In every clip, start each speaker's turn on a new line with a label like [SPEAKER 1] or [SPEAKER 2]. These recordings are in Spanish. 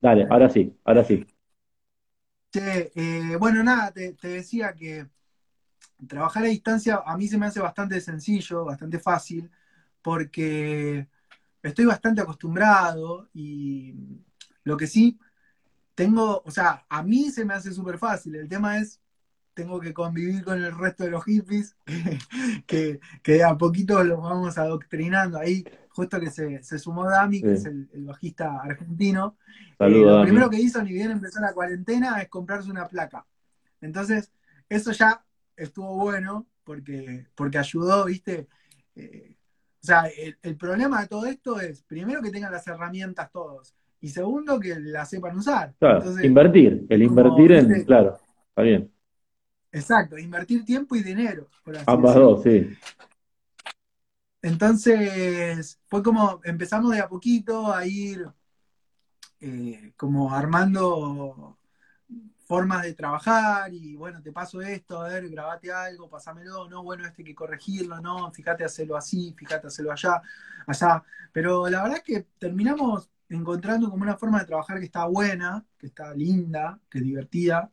[SPEAKER 1] Dale, ahora sí, ahora sí.
[SPEAKER 2] Che, eh, bueno, nada, te, decía que trabajar a distancia a mí se me hace bastante sencillo, bastante fácil, porque estoy bastante acostumbrado y lo que sí tengo, o sea, a mí se me hace súper fácil. El tema es, tengo que convivir con el resto de los hippies, que, que, a poquito los vamos adoctrinando. Ahí, justo que se, se sumó Dami, que es el, el, bajista argentino.
[SPEAKER 1] Saludos,
[SPEAKER 2] eh, lo
[SPEAKER 1] Dami.
[SPEAKER 2] primero que hizo, ni bien empezó la cuarentena, es comprarse una placa. Entonces, eso ya estuvo bueno, porque, porque ayudó, ¿viste? Eh, o sea, el, el, problema de todo esto es, primero, que tengan las herramientas todos, y segundo, que las sepan usar.
[SPEAKER 1] Claro,
[SPEAKER 2] Entonces,
[SPEAKER 1] invertir, el invertir en, ¿viste? claro, está bien.
[SPEAKER 2] Exacto, invertir tiempo y dinero. Por así
[SPEAKER 1] Ambas dos, sí.
[SPEAKER 2] Entonces, fue como, empezamos de a poquito a ir eh, como armando formas de trabajar y bueno, te paso esto, a ver, grabate algo, pasámelo, no, bueno, este hay que corregirlo, no, fíjate hacerlo así, fíjate hacerlo allá, allá. Pero la verdad es que terminamos encontrando como una forma de trabajar que está buena, que está linda, que es divertida.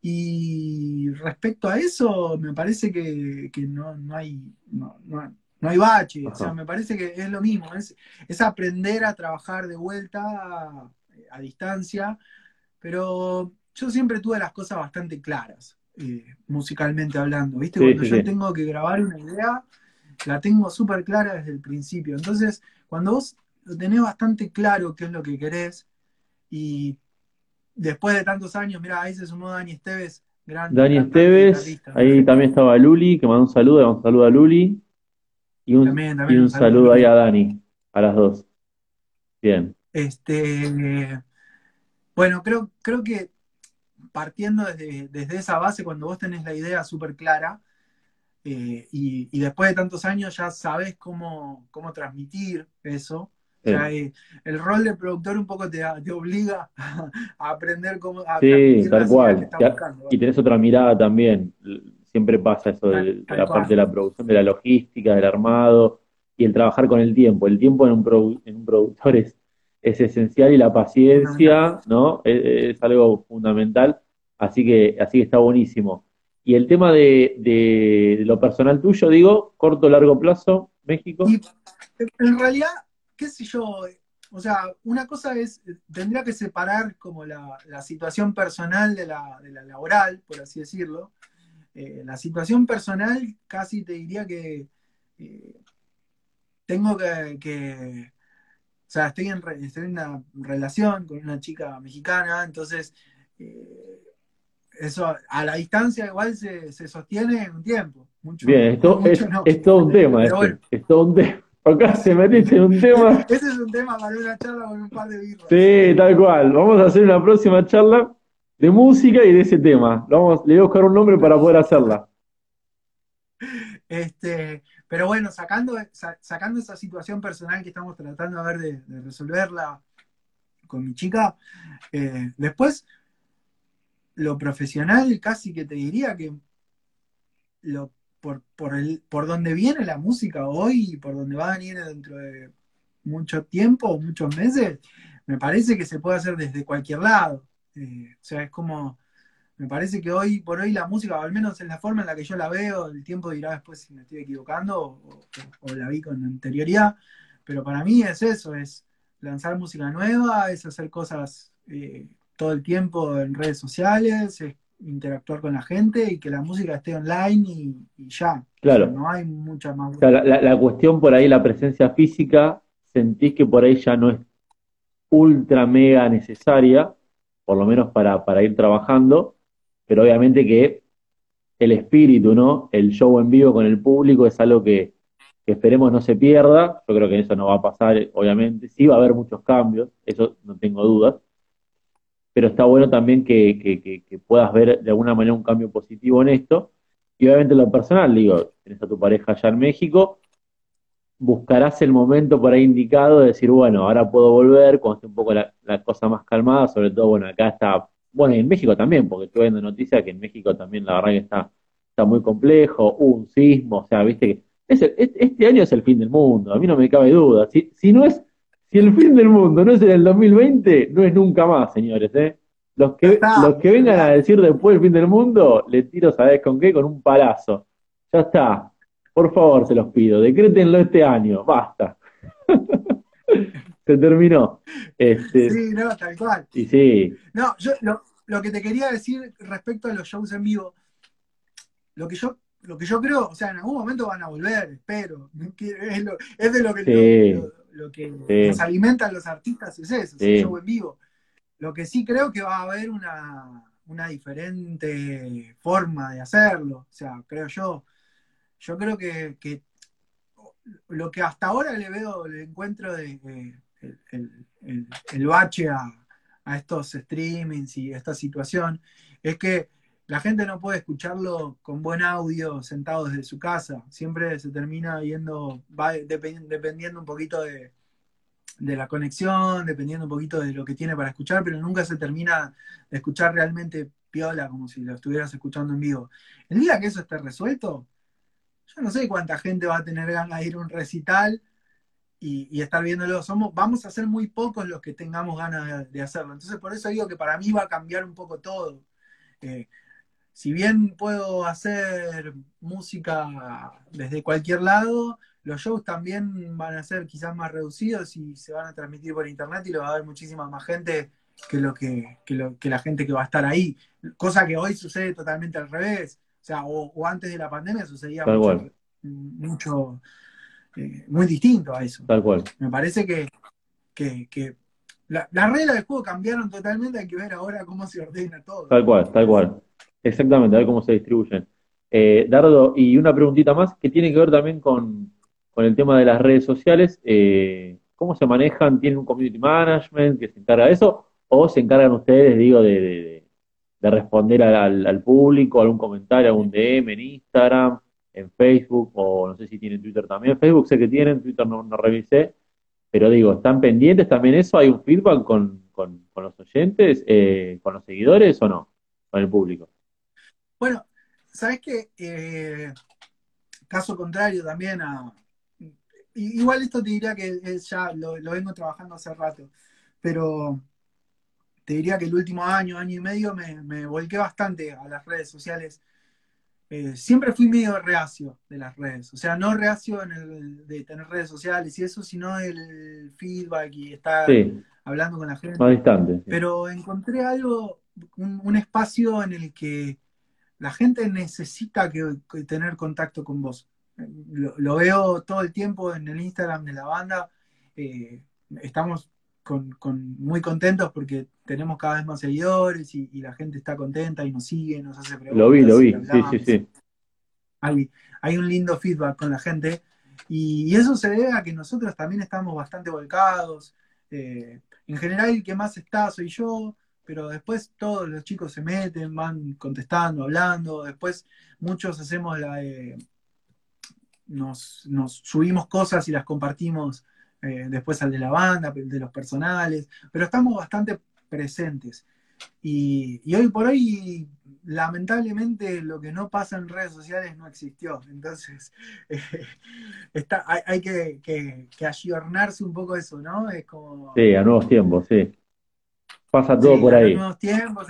[SPEAKER 2] Y respecto a eso, me parece que, que no, no, hay, no, no hay bache, Ajá. o sea, me parece que es lo mismo, es, es aprender a trabajar de vuelta a, a distancia, pero yo siempre tuve las cosas bastante claras, eh, musicalmente hablando, ¿viste?
[SPEAKER 1] Sí,
[SPEAKER 2] cuando
[SPEAKER 1] sí,
[SPEAKER 2] yo
[SPEAKER 1] sí.
[SPEAKER 2] tengo que grabar una idea, la tengo súper clara desde el principio. Entonces, cuando vos lo tenés bastante claro qué es lo que querés, y después de tantos años, mira, ahí se sumó Dani Esteves, gran
[SPEAKER 1] Dani
[SPEAKER 2] cantante,
[SPEAKER 1] Esteves, ahí también estaba Luli, que mandó un saludo, un saludo a Luli, y un,
[SPEAKER 2] También, también
[SPEAKER 1] y un
[SPEAKER 2] saludo.
[SPEAKER 1] saludo ahí a Dani, a las dos. Bien.
[SPEAKER 2] Este, bueno, creo, creo que partiendo desde, desde esa base, cuando vos tenés la idea súper clara, eh, y, y, después de tantos años ya sabes cómo, cómo transmitir eso.
[SPEAKER 1] Sí.
[SPEAKER 2] O sea, eh, el rol de productor un poco te, te obliga a, a, aprender cómo a
[SPEAKER 1] Sí, tal cual.
[SPEAKER 2] Que
[SPEAKER 1] buscando, y tenés otra mirada también. Siempre pasa eso de, la parte de la producción, de la logística, del armado y el trabajar con el tiempo. El tiempo en un, produ en un productor es, es esencial y la paciencia, ¿no? Es, es, algo fundamental. Así que, así que está buenísimo. Y el tema de, de, de lo personal tuyo, digo, corto, largo plazo, México.
[SPEAKER 2] Y en realidad, qué sé yo, o sea, una cosa es, tendría que separar como la, la situación personal de la, de la, laboral, por así decirlo. Eh, la situación personal casi te diría que eh, tengo que, que, o sea, estoy en, estoy en una relación con una chica mexicana, entonces eh, eso a la distancia igual se, se sostiene un tiempo. Mucho,
[SPEAKER 1] Bien, esto
[SPEAKER 2] mucho
[SPEAKER 1] es,
[SPEAKER 2] no.
[SPEAKER 1] es, todo un tema, este, bueno. es todo un tema. Acá se metiste en un tema.
[SPEAKER 2] Ese es un tema para una charla con un par de birras.
[SPEAKER 1] Sí, tal cual. Vamos a hacer una próxima charla de música y de ese tema. Vamos, le voy a buscar un nombre para poder hacerla.
[SPEAKER 2] Este, pero bueno, sacando, sacando esa situación personal que estamos tratando a ver de, resolverla con mi chica, eh, después lo profesional casi que te diría que lo, por, por, el, por donde viene la música hoy y por donde va a venir dentro de mucho tiempo muchos meses, me parece que se puede hacer desde cualquier lado. Eh, o sea, es como, me parece que hoy por hoy la música, o al menos en la forma en la que yo la veo, el tiempo dirá después si me estoy equivocando o, o, o la vi con anterioridad, pero para mí es eso, es lanzar música nueva, es hacer cosas eh, todo el tiempo en redes sociales, es interactuar con la gente y que la música esté online y, y ya.
[SPEAKER 1] Claro.
[SPEAKER 2] No hay mucha más.
[SPEAKER 1] O sea, la, la, la, cuestión por ahí, la presencia física, sentís que por ahí ya no es ultra mega necesaria, por lo menos para, para ir trabajando, pero obviamente que el espíritu, ¿no? El show en vivo con el público es algo que, esperemos no se pierda. Yo creo que eso no va a pasar, obviamente. Sí va a haber muchos cambios, eso no tengo dudas pero está bueno también que, que, que, puedas ver de alguna manera un cambio positivo en esto. Y obviamente lo personal, digo, tienes a tu pareja allá en México, buscarás el momento por ahí indicado de decir, bueno, ahora puedo volver, cuando esté un poco la, la cosa más calmada, sobre todo, bueno, acá está, bueno, y en México también, porque estoy viendo noticias que en México también la verdad que está, está muy complejo, hubo un sismo, o sea, viste que es el, este año es el fin del mundo, a mí no me cabe duda. Si, si no es Si el fin del mundo no es en el 2020, no es nunca más, señores, ¿eh? Los que, los que vengan a decir después el fin del mundo, le tiro, ¿sabes con qué? Con un palazo. Ya está. Por favor, se los pido. Decrétenlo este año. Basta. se terminó. Este,
[SPEAKER 2] sí, no, tal cual.
[SPEAKER 1] Y sí.
[SPEAKER 2] No, yo lo, lo que te quería decir respecto a los shows en vivo, lo que yo lo que yo creo, o sea, en algún momento van a volver, espero. Es, es de lo que, lo, que nos alimentan los artistas, es eso, es show en vivo. Lo que sí creo que va a haber una, una diferente forma de hacerlo, o sea, creo yo. Yo creo que, lo que hasta ahora le veo, le encuentro de, el, el, bache a, estos streamings y esta situación, es que la gente no puede escucharlo con buen audio sentado desde su casa. Siempre se termina yendo, va dependiendo un poquito de, la conexión, dependiendo un poquito de lo que tiene para escuchar, pero nunca se termina de escuchar realmente piola, como si lo estuvieras escuchando en vivo. El día que eso esté resuelto, yo no sé cuánta gente va a tener ganas de ir a un recital y, estar viéndolo. Somos, vamos a ser muy pocos los que tengamos ganas de, hacerlo. Entonces, por eso digo que para mí va a cambiar un poco todo. Eh, si bien puedo hacer música desde cualquier lado, los shows también van a ser quizás más reducidos y se van a transmitir por internet y lo va a ver muchísima más gente que lo que, que, la gente que va a estar ahí. Cosa que hoy sucede totalmente al revés. O sea, o, antes de la pandemia sucedía mucho, eh, muy distinto a eso.
[SPEAKER 1] Tal cual.
[SPEAKER 2] Me parece que, que, las reglas del juego cambiaron totalmente, hay que ver ahora cómo se ordena todo.
[SPEAKER 1] Tal cual, tal cual. Exactamente, a ver cómo se distribuyen. Eh, Dardo, y una preguntita más que tiene que ver también con, el tema de las redes sociales. Eh, ¿Cómo se manejan? ¿Tienen un community management que se encarga de eso? ¿O se encargan ustedes, digo, de, responder al, público, algún comentario, algún DM en Instagram, en Facebook, o no sé si tienen Twitter también? Facebook sé que tienen, Twitter no, no revisé, pero digo, ¿están pendientes también eso? ¿Hay un feedback con, los oyentes, eh, con los seguidores o no? Con el público.
[SPEAKER 2] Bueno, ¿sabes qué? Eh, caso contrario también a... Igual esto te diría que ya lo, vengo trabajando hace rato, pero te diría que el último año, año y medio, me, volqué bastante a las redes sociales. Eh, siempre fui medio reacio de las redes, o sea, no reacio en el, de tener redes sociales y eso, sino el feedback y estar hablando con la gente.
[SPEAKER 1] Más distante.
[SPEAKER 2] Pero encontré algo, un, espacio en el que la gente necesita que, tener contacto con vos. Lo, veo todo el tiempo en el Instagram de la banda. Eh, estamos con, muy contentos porque tenemos cada vez más seguidores y, la gente está contenta y nos sigue, nos hace preguntas.
[SPEAKER 1] Lo vi, lo vi, sí, sí, sí.
[SPEAKER 2] Hay, un lindo feedback con la gente y, eso se debe a que nosotros también estamos bastante volcados. Eh, en general el que más está soy yo, pero después todos los chicos se meten, van contestando, hablando, después muchos hacemos la nos, subimos cosas y las compartimos eh, después al de la banda, de los personales, pero estamos bastante presentes. Y, hoy por hoy, lamentablemente, lo que no pasa en redes sociales no existió. Entonces, está, hay, que, que, que, ayornarse un poco eso, ¿no? Es como...
[SPEAKER 1] Sí, a nuevos tiempos, sí. Pasa todo por ahí.
[SPEAKER 2] Tiempos,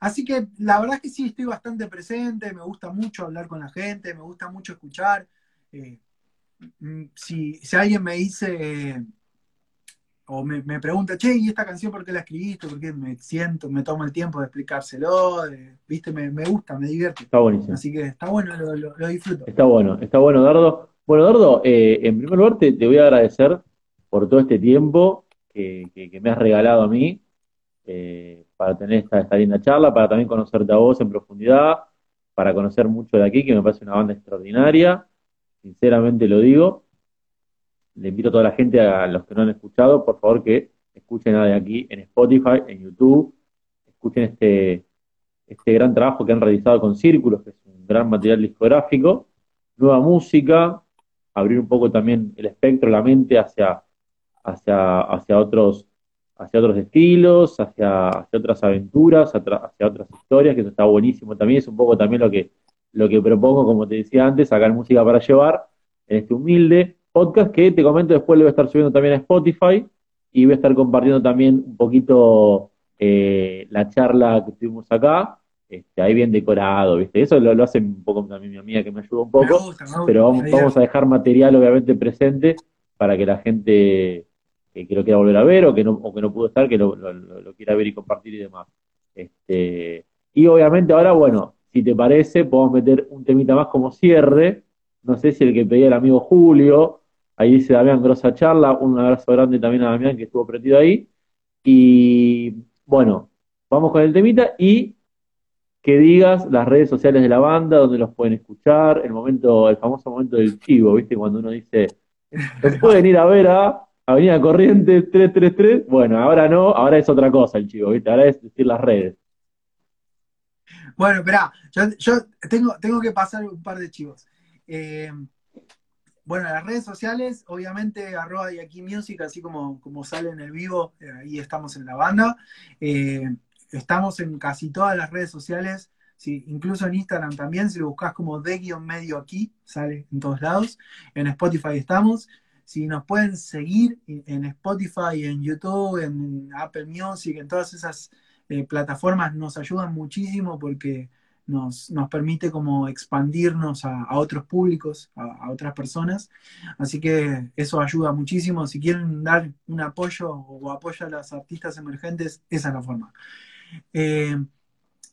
[SPEAKER 2] así que la verdad es que sí, estoy bastante presente, me gusta mucho hablar con la gente, me gusta mucho escuchar. Eh, mm, si, alguien me dice o me, pregunta, che, ¿y esta canción por qué la escribiste? ¿Por qué me siento, me tomo el tiempo de explicárselo? ¿Viste? Me, gusta, me divierte.
[SPEAKER 1] Está buenísimo.
[SPEAKER 2] Así que está bueno, lo, disfruto.
[SPEAKER 1] Está bueno, está bueno, Dardo. Bueno, Dardo, eh, en primer lugar te, voy a agradecer por todo este tiempo que, me has regalado a mí eh, para tener esta, esta, linda charla, para también conocerte a vos en profundidad, para conocer mucho de aquí, que me parece una banda extraordinaria, sinceramente lo digo. Le invito a toda la gente, a los que no han escuchado, por favor que escuchen de aquí en Spotify, en YouTube, escuchen este, este gran trabajo que han realizado con Círculos, que es un gran material discográfico, nueva música, abrir un poco también el espectro, la mente hacia hacia, hacia, otros, hacia otros estilos, hacia, hacia otras aventuras, hacia, otras historias, que eso está buenísimo también. Es un poco también lo que, lo que propongo, como te decía antes, sacar música para llevar en este humilde podcast que te comento después lo voy a estar subiendo también a Spotify y voy a estar compartiendo también un poquito eh, la charla que tuvimos acá. Este, ahí bien decorado, ¿viste? Eso lo, hace un poco también mi amiga que me ayuda un poco, pero vamos, a dejar material obviamente presente para que la gente que, lo quiera volver a ver o que no, o que no pudo estar, que lo, quiera ver y compartir y demás. Este, y obviamente ahora, bueno, si te parece, podemos meter un temita más como cierre. No sé si el que pedía el amigo Julio, ahí dice Damián, grosa charla, un abrazo grande también a Damián que estuvo prendido ahí. Y bueno, vamos con el temita y que digas las redes sociales de la banda, donde los pueden escuchar, el momento, el famoso momento del chivo, ¿viste? Cuando uno dice, los pueden ir a ver a Avenida Corrientes 333. Bueno, ahora no, ahora es otra cosa el chivo, ¿viste? Ahora es decir las redes.
[SPEAKER 2] Bueno, espera, yo, tengo, tengo que pasar un par de chivos. Eh, bueno, las redes sociales, obviamente, arroba y aquí music, así como, como sale en el vivo, eh, ahí estamos en la banda. Eh, estamos en casi todas las redes sociales, sí, incluso en Instagram también, si lo buscas como de medio aquí, sale en todos lados. En Spotify estamos. Si nos pueden seguir en Spotify, en YouTube, en Apple Music, en todas esas eh, plataformas nos ayudan muchísimo porque nos, permite como expandirnos a, otros públicos, a, otras personas. Así que eso ayuda muchísimo. Si quieren dar un apoyo o apoyo a las artistas emergentes, esa es la forma. Eh,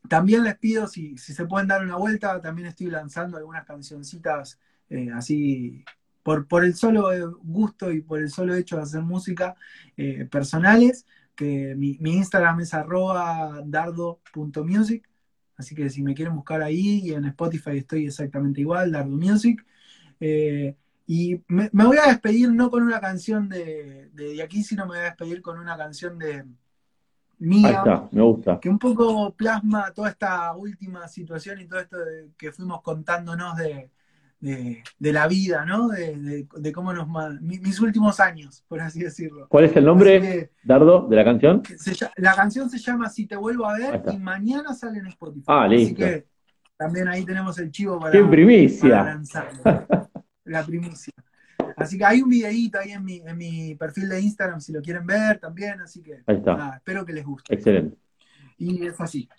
[SPEAKER 2] también les pido si, se pueden dar una vuelta, también estoy lanzando algunas cancioncitas eh, así por, por, el solo gusto y por el solo hecho de hacer música personales mi, Instagram es arroba dardo.music, así que si me quieren buscar ahí, y en Spotify estoy exactamente igual, Dardo Music. Eh, y me, voy a despedir no con una canción de, de, aquí, sino me voy a despedir con una canción de mía.
[SPEAKER 1] me gusta.
[SPEAKER 2] Que un poco plasma toda esta última situación y todo esto que fuimos contándonos de, de, la vida, ¿no? De, cómo nos... mis últimos años, por así decirlo.
[SPEAKER 1] ¿Cuál es el nombre, Dardo, de la canción?
[SPEAKER 2] la canción se llama Si te vuelvo a ver y mañana sale en Spotify.
[SPEAKER 1] Ah, listo.
[SPEAKER 2] Así que también ahí tenemos el chivo para,
[SPEAKER 1] ¡Qué primicia!
[SPEAKER 2] la primicia. Así que hay un videíto ahí en mi, en mi perfil de Instagram si lo quieren ver también, así que
[SPEAKER 1] ahí está.
[SPEAKER 2] espero que les guste.
[SPEAKER 1] Excelente.
[SPEAKER 2] Y es así.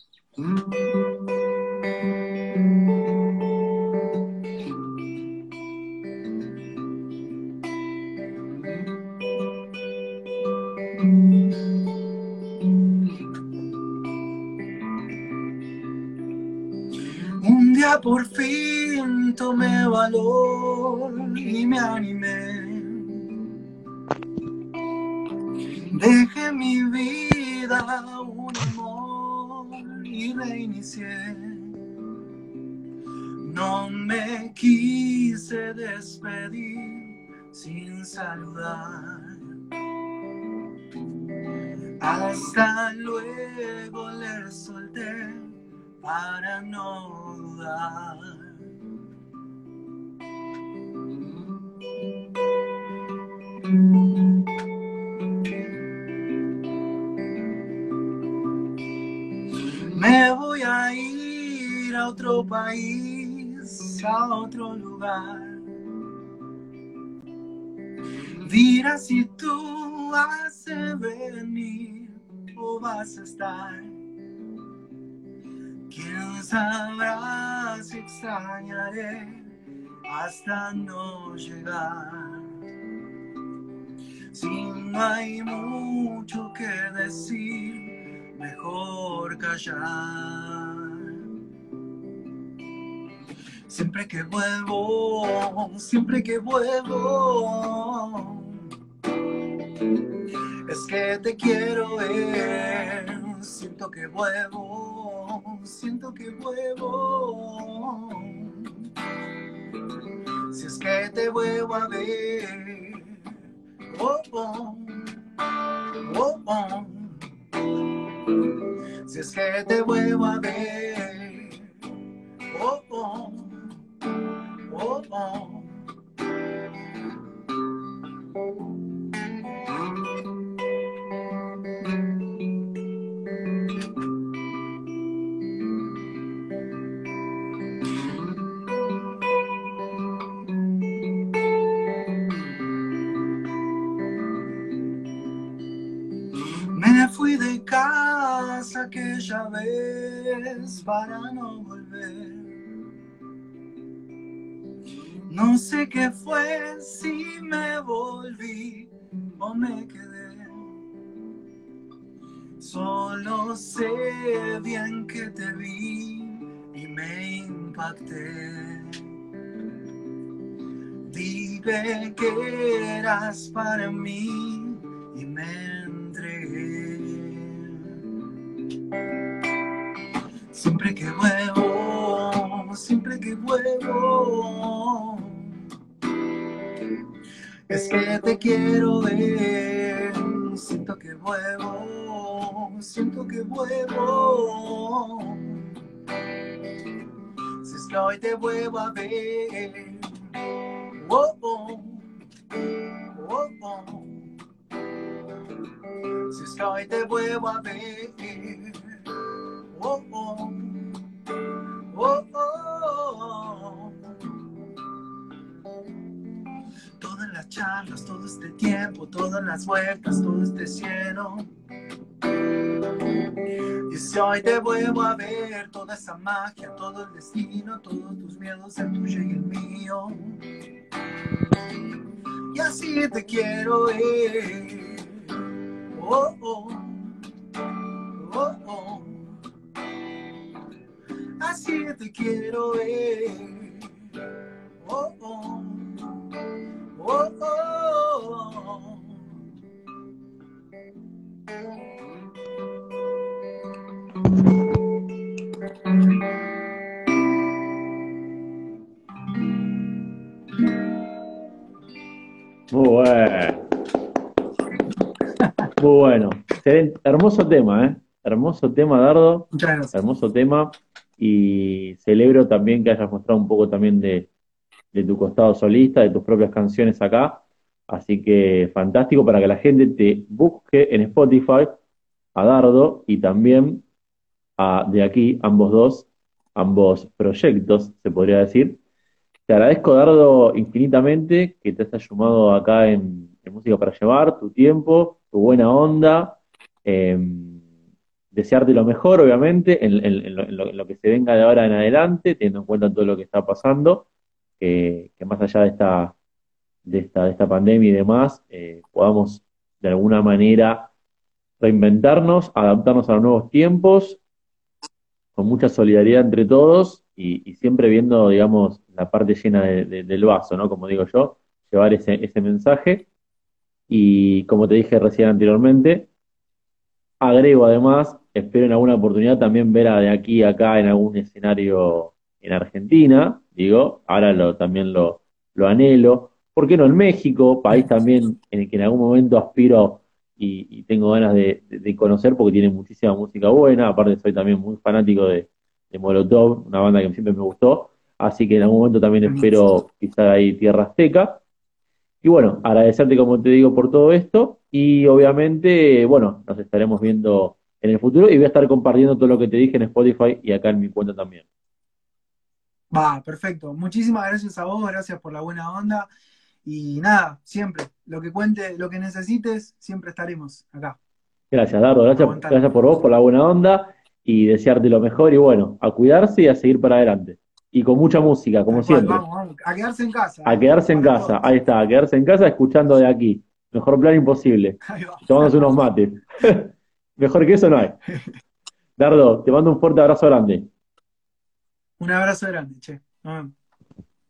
[SPEAKER 2] Por fin tomé valor y me animé. Dejé mi vida un amor y reinicié. No me quise despedir sin saludar. Hasta luego le solté para dudar. Me voy a ir a otro país, a otro lugar. Dirá si tú vas a venir o vas a estar ¿Quién sabrá si extrañaré hasta no llegar? Si no hay mucho que decir, mejor callar. Siempre que vuelvo, siempre que vuelvo, es que te quiero ver, siento que vuelvo siento que vuelvo. Si es que te vuelvo a ver, oh, oh, oh, oh. Si es que te vuelvo a ver, fui de casa aquella vez para no volver. No sé qué fue, si me volví o me quedé. Solo sé bien que te vi y me impacté. Dije que eras para mí y me Siempre que vuelvo, siempre que vuelvo, es que te quiero ver. Siento que vuelvo, siento que vuelvo. Si es que hoy te vuelvo a ver. Oh, oh, oh, oh. Si es que hoy te vuelvo a ver. Oh, oh, oh, oh. Todas las charlas, todo este tiempo, todas las vueltas, todo este cielo. Y si hoy te vuelvo a ver, toda esa magia, todo el destino, todos tus miedos, el tuyo y el mío. Y así te quiero. Oh, oh, oh, Así te quiero ver. Oh, oh, oh, oh.
[SPEAKER 1] Muy bueno. Muy bueno. Excelente. Hermoso tema, ¿eh? Hermoso tema, Dardo.
[SPEAKER 2] Muchas gracias.
[SPEAKER 1] Hermoso tema. Y celebro también que hayas mostrado un poco también de, de tu costado solista, de tus propias canciones acá. Así que fantástico para que la gente te busque en Spotify a Dardo y también a, de aquí, ambos dos, ambos proyectos, se podría decir. Te agradezco, Dardo, infinitamente que te hayas sumado acá en, en Música para Llevar, tu tiempo, tu buena onda. Eh, desearte lo mejor, obviamente, en, en- en lo, en lo- que se venga de ahora en adelante, teniendo en cuenta todo lo que está pasando, que, más allá de esta, de esta, de esta pandemia y demás, eh, podamos de alguna manera reinventarnos, adaptarnos a los nuevos tiempos, con mucha solidaridad entre todos y, siempre viendo, digamos, la parte llena de- del vaso, ¿no? Como digo yo, llevar ese, ese mensaje. Y como te dije recién anteriormente, agrego además, espero en alguna oportunidad también ver a de aquí a acá en algún escenario en Argentina, digo, ahora lo, también lo, lo anhelo. ¿Por qué no en México? País también en el que en algún momento aspiro y, y tengo ganas de, de- de conocer porque tiene muchísima música buena. Aparte, soy también muy fanático de, de Molotov, una banda que siempre me gustó. Así que en algún momento también espero pisar ahí Tierra Azteca. Y bueno, agradecerte, como te digo, por todo esto. Y obviamente, bueno, nos estaremos viendo en el futuro y voy a estar compartiendo todo lo que te dije en Spotify y acá en mi cuenta también.
[SPEAKER 2] Va, perfecto. Muchísimas gracias a vos, gracias por la buena onda. Y nada, siempre, lo que cuente, lo que necesites, siempre estaremos acá.
[SPEAKER 1] Gracias, Dardo. Gracias, gracias por vos, por la buena onda y desearte lo mejor. Y bueno, a cuidarse y a seguir para adelante. Y con mucha música, como siempre.
[SPEAKER 2] Vamos, vamos, a quedarse en casa.
[SPEAKER 1] A quedarse en casa.
[SPEAKER 2] todos.
[SPEAKER 1] Ahí está, a quedarse en casa escuchando de aquí. Mejor plan imposible. Tomándose unos mates. Mejor que eso no hay. Dardo, te mando un fuerte abrazo grande.
[SPEAKER 2] Un abrazo grande, che. Nos vemos.